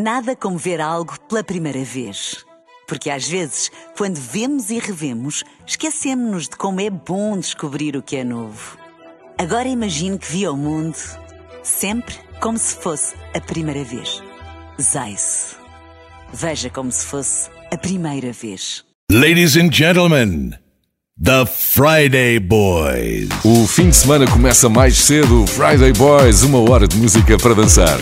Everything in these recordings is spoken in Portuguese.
Nada como ver algo pela primeira vez. Porque às vezes, quando vemos e revemos, esquecemos-nos de como é bom descobrir o que é novo. Agora imagine que viu o mundo sempre como se fosse a primeira vez. Zais. Veja como se fosse a primeira vez. Ladies and gentlemen, The Friday Boys. O fim de semana começa mais cedo. Friday Boys, uma hora de música para dançar.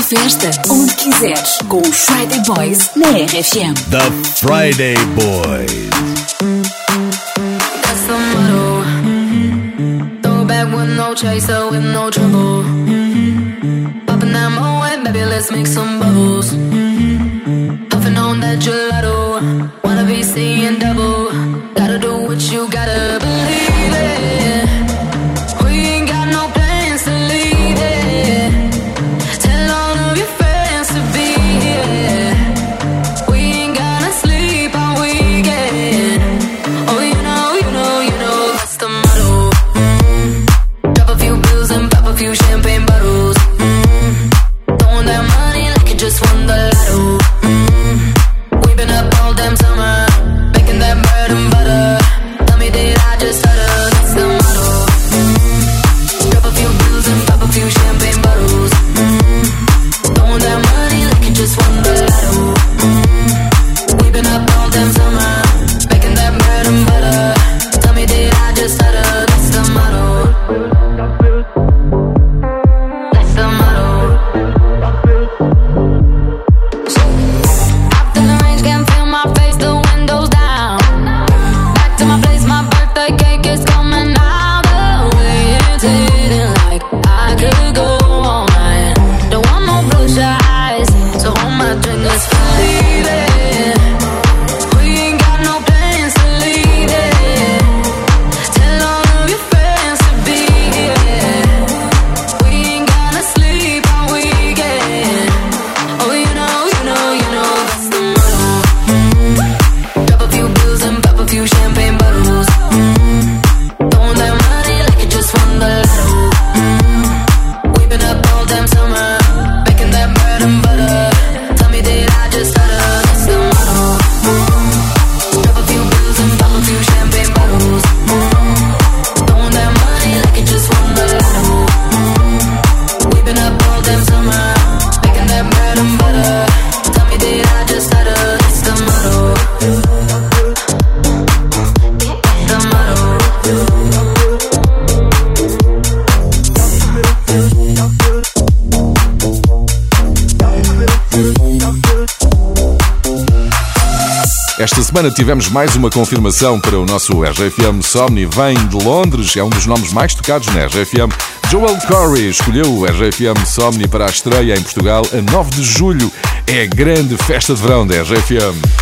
Festa onde quiseres com os Friday Boys na RFM. The Friday Boys. That's the motto. Throw back with no chaser, with no trouble. Popping that moe, baby, let's make some bubbles. Puffing on that gelato. Wanna be seeing double. Gotta do what you gotta semana tivemos mais uma confirmação para o nosso RGFM Somni. Vem de Londres, é um dos nomes mais tocados na RGFM. Joel Corey escolheu o RGFM Somni para a estreia em Portugal a 9 de julho. É a grande festa de verão da RGFM.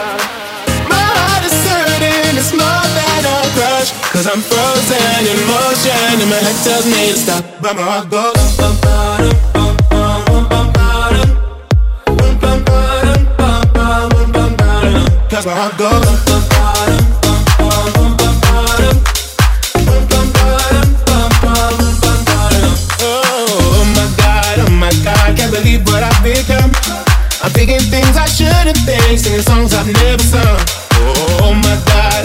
rush Cause I'm frozen in motion And my head tells me to stop But my heart goes bum, bum, bum, bum, bum, Cause my heart goes bum, bum, bum, believe what I've become. I'm thinking things I shouldn't think, singing songs I've never sung. Oh my God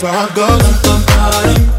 that's where I go.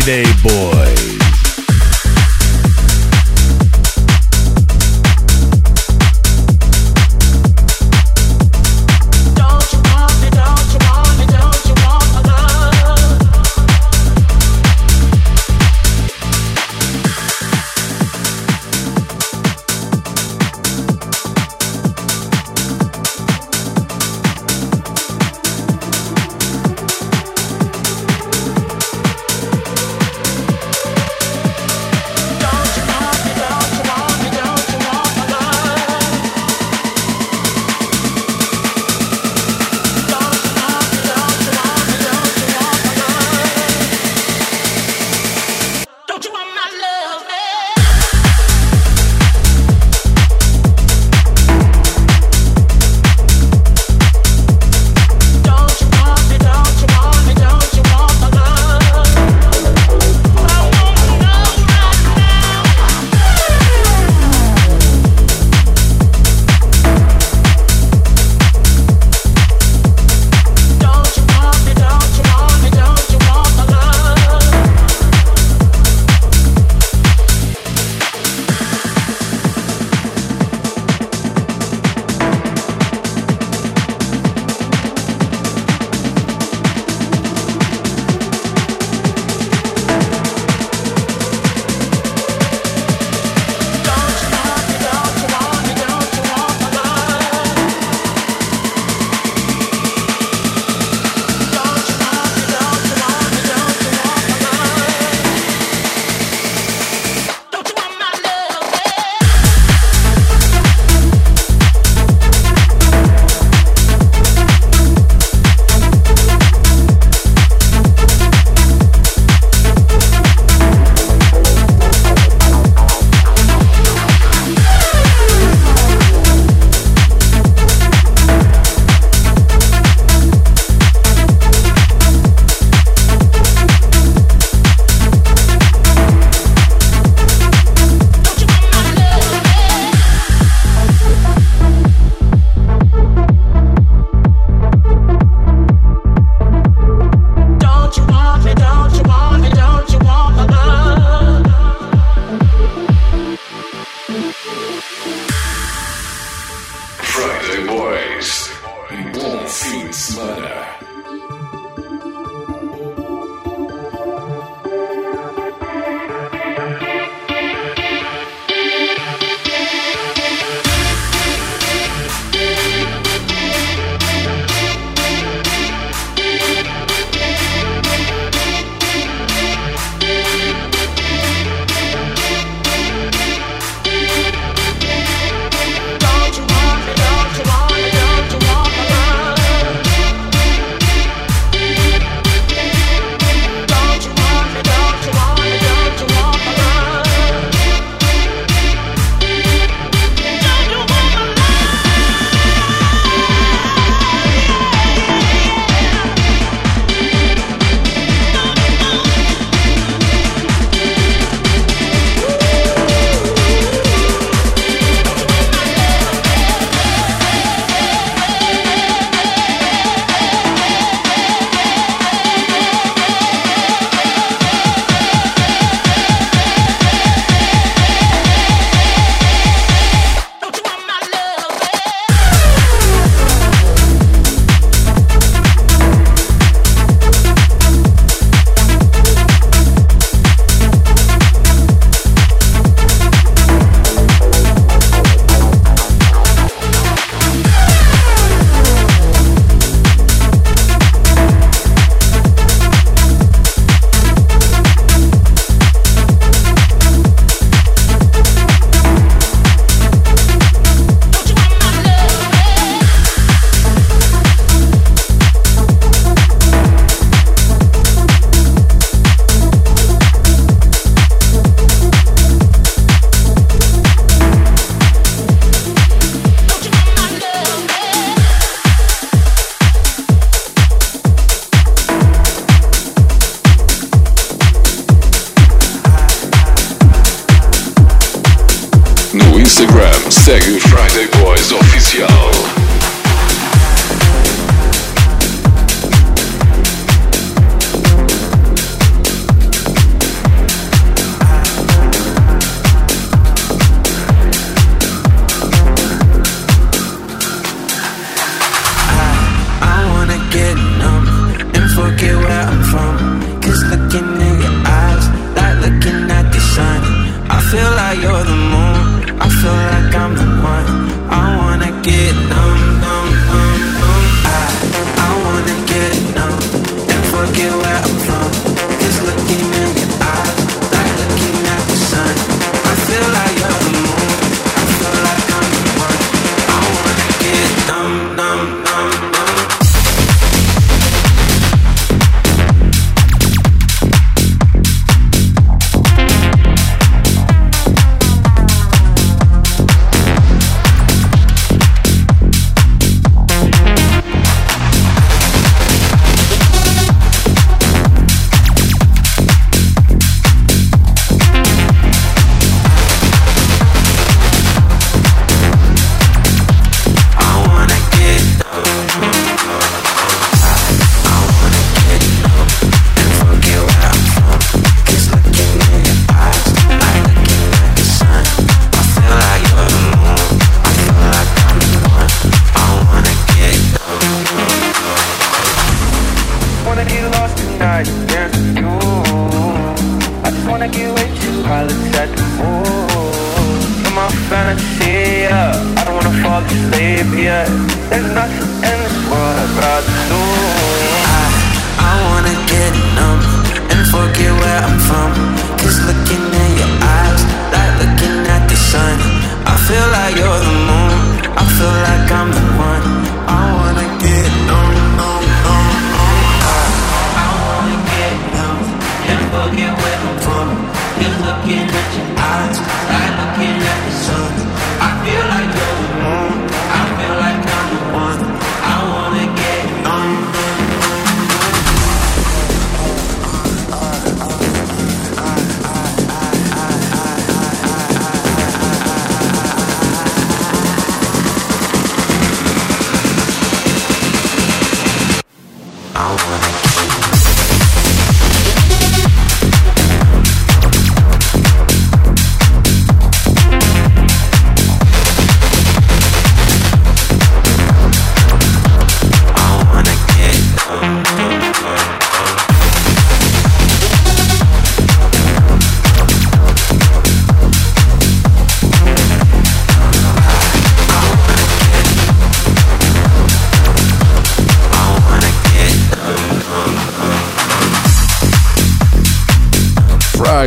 Friday, boy.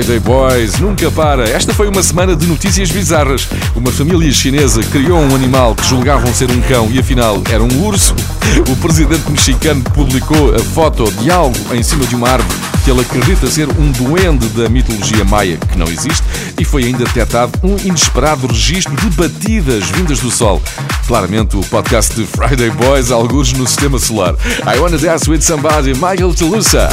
Friday Boys nunca para. Esta foi uma semana de notícias bizarras. Uma família chinesa criou um animal que julgavam ser um cão e afinal era um urso. O presidente mexicano publicou a foto de algo em cima de uma árvore que ele acredita ser um duende da mitologia maia, que não existe, e foi ainda detectado um inesperado registro de batidas vindas do Sol. Claramente o podcast de Friday Boys, alguns no sistema solar. I Wanna Dance With Somebody, Michael Telusa.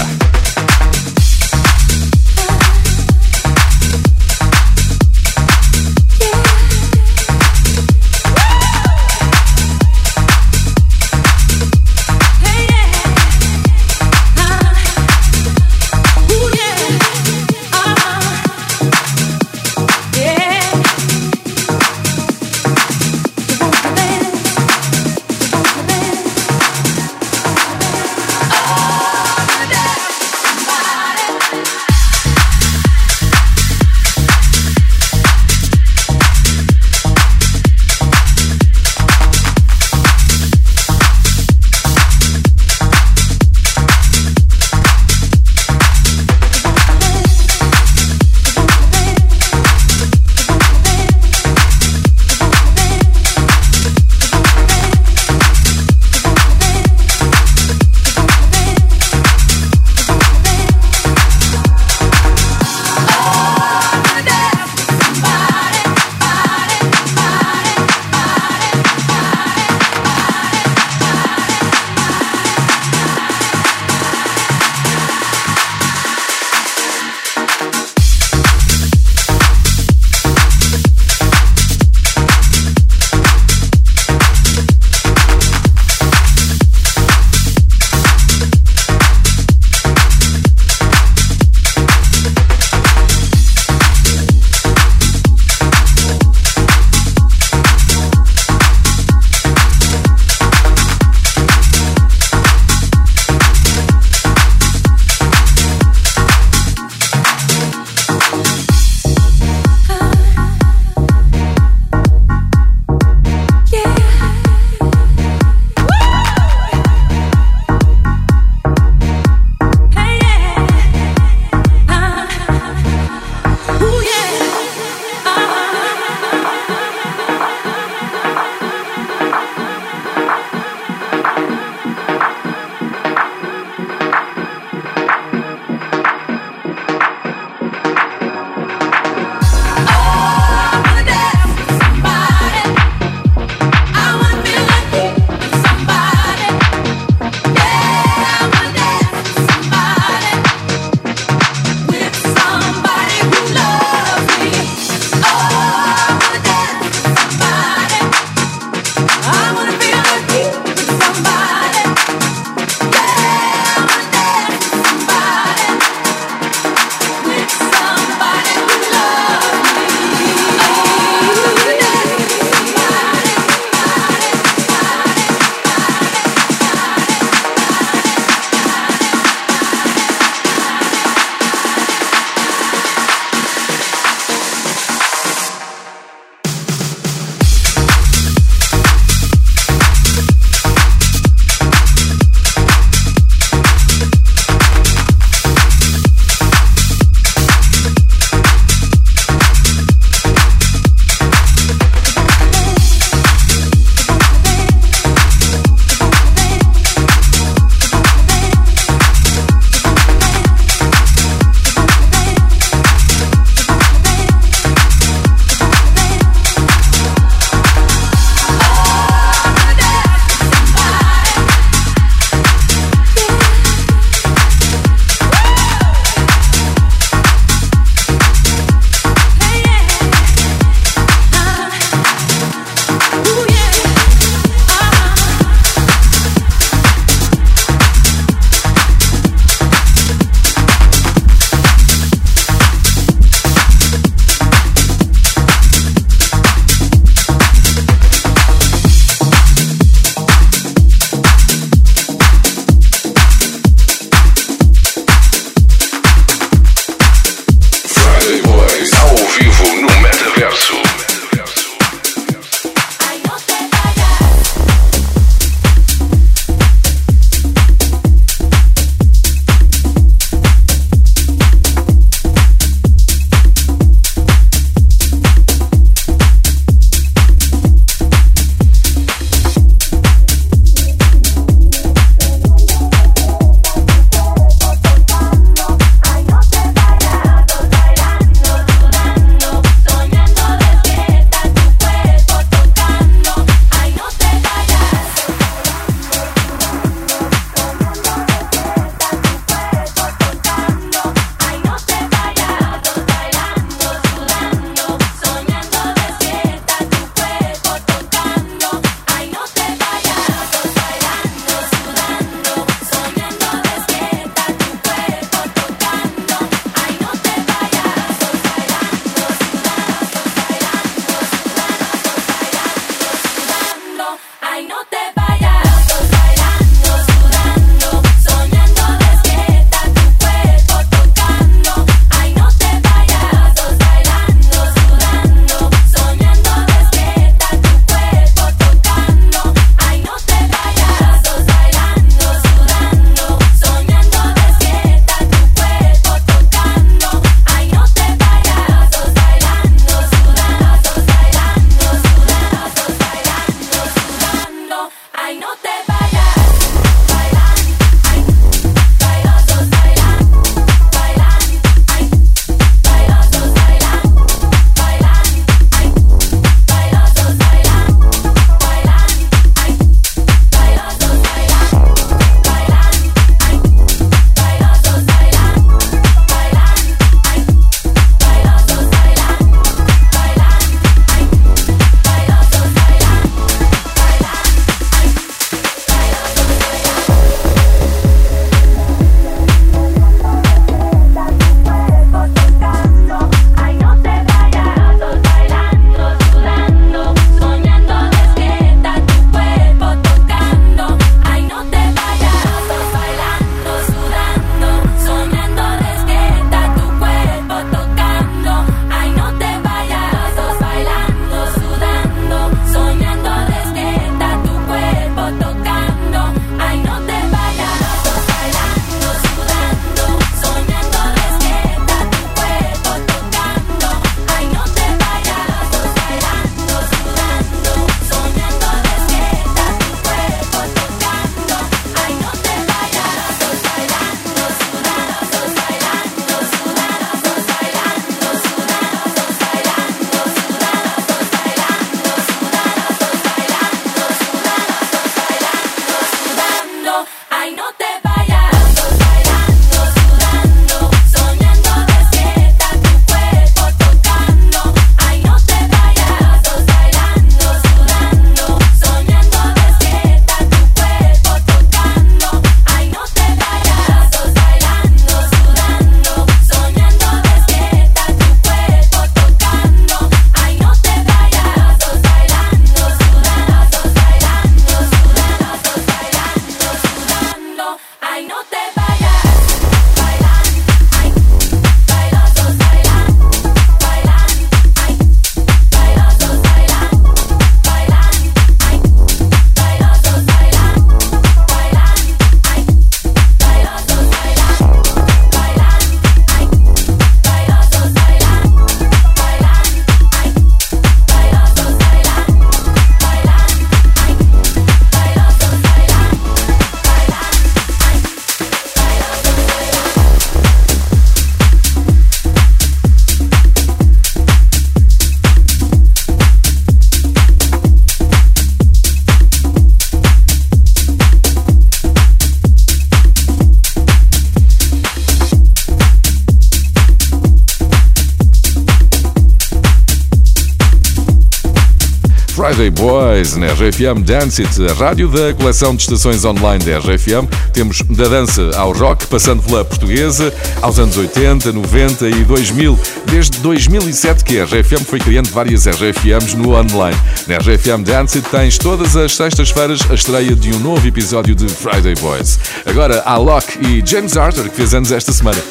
Friday Boys na RFM Dance It, a rádio da coleção de estações online da RFM. Temos da dança ao rock, passando pela portuguesa, aos anos 80, 90 e 2000. Desde 2007 que a RFM foi criando várias RFMs no online. Na RFM Dance It tens todas as sextas-feiras a estreia de um novo episódio de Friday Boys. Agora, a Locke e James Arthur, que fez anos esta semana.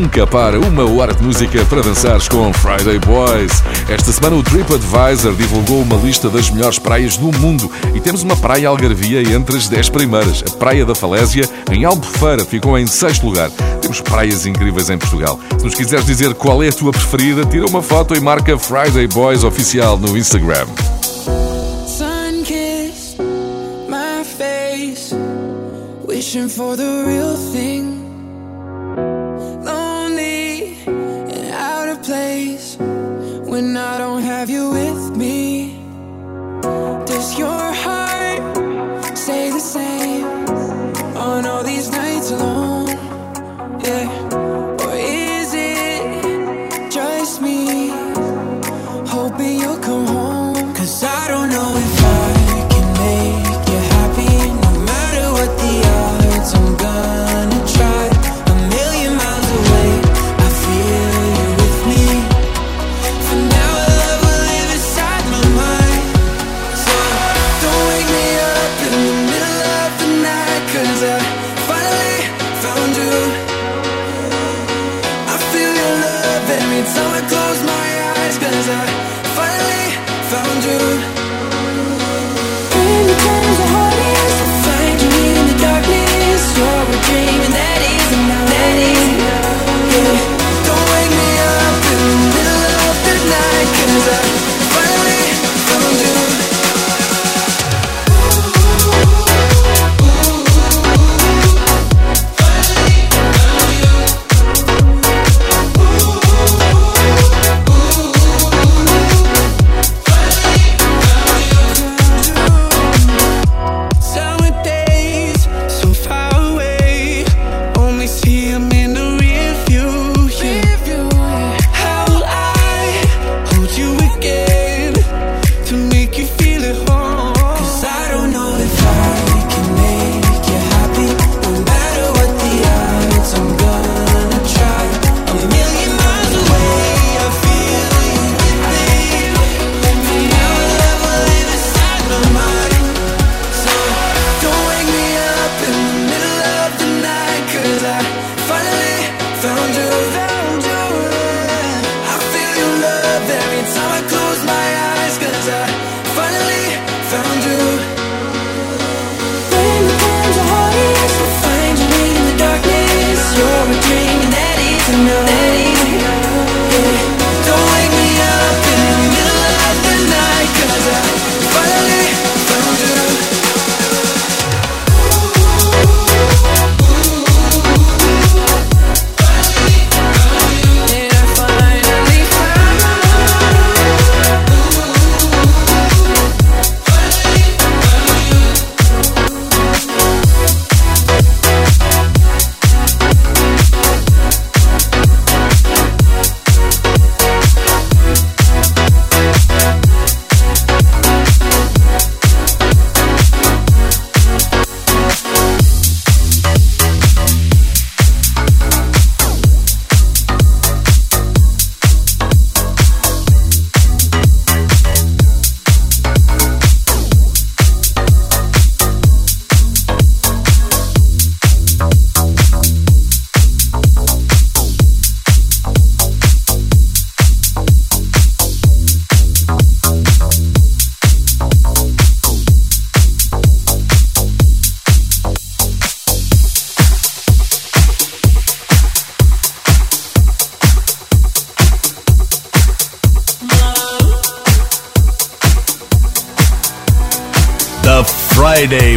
Nunca para uma hora de música para dançares com Friday Boys. Esta semana o TripAdvisor divulgou uma lista das melhores praias do mundo e temos uma praia algarvia entre as 10 primeiras. A Praia da Falésia, em Albufeira, ficou em sexto lugar. Temos praias incríveis em Portugal. Se nos quiseres dizer qual é a tua preferida, tira uma foto e marca Friday Boys Oficial no Instagram. Wishing for the real thing Cause I finally found you. Friday.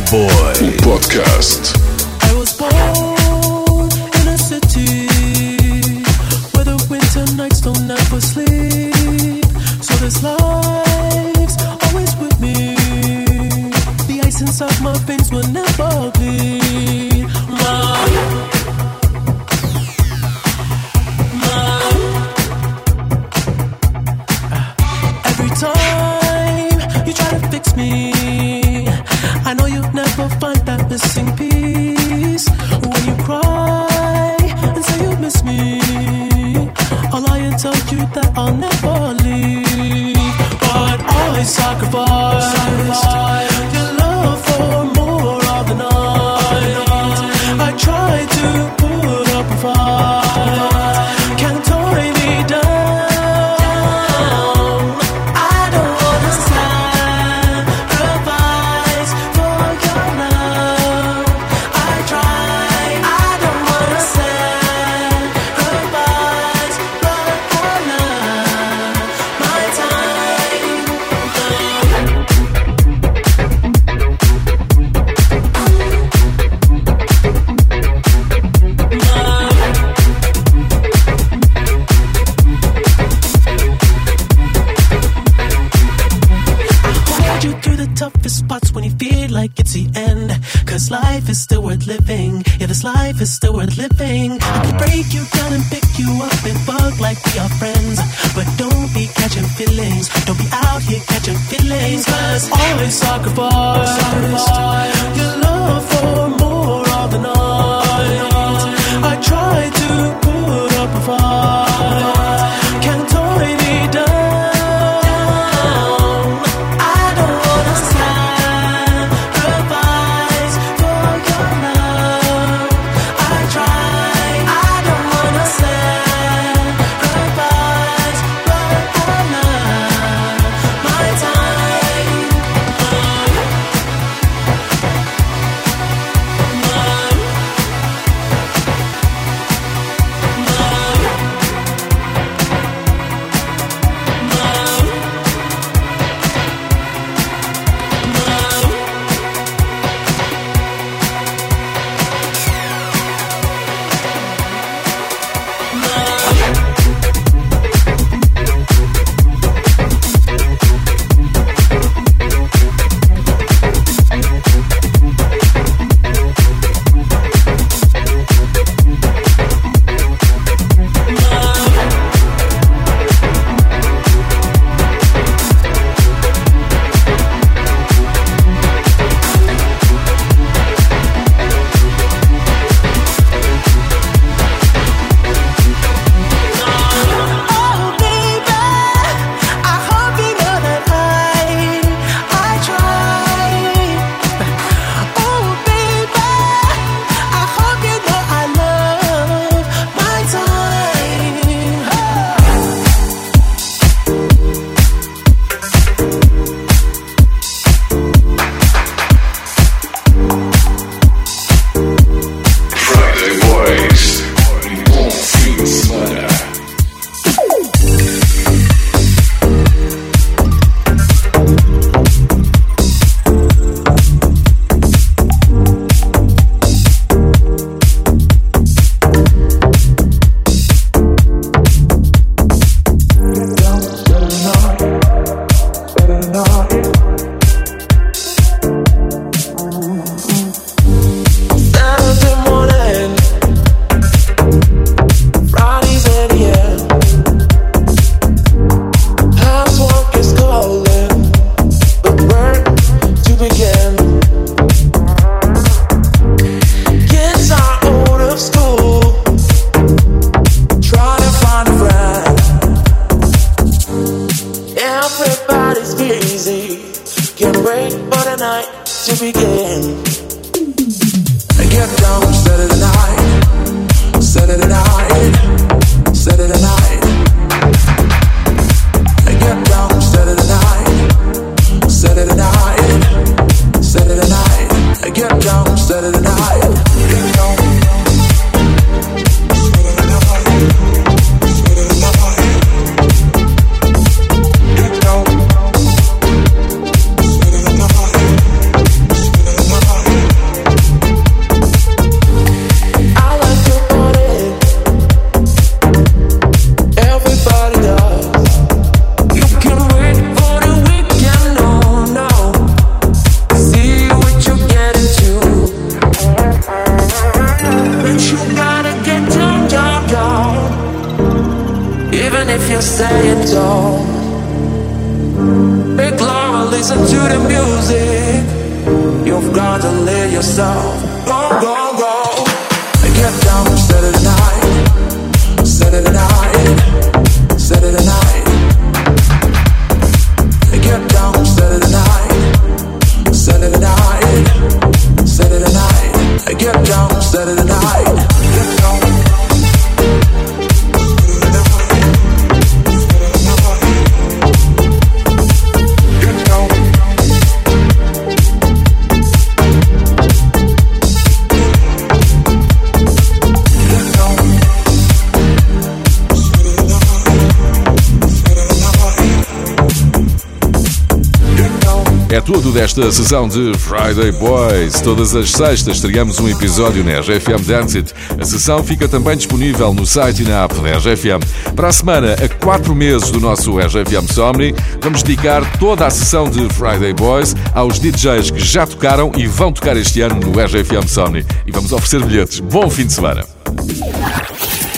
Desta sessão de Friday Boys. Todas as sextas estreamos um episódio na RFM Dance It. A sessão fica também disponível no site e na app da RFM. Para a semana, a quatro meses do nosso RFM Somni, vamos dedicar toda a sessão de Friday Boys aos DJs que já tocaram e vão tocar este ano no RFM Somni. E vamos oferecer bilhetes. Bom fim de semana.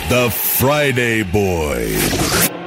The Friday Boys.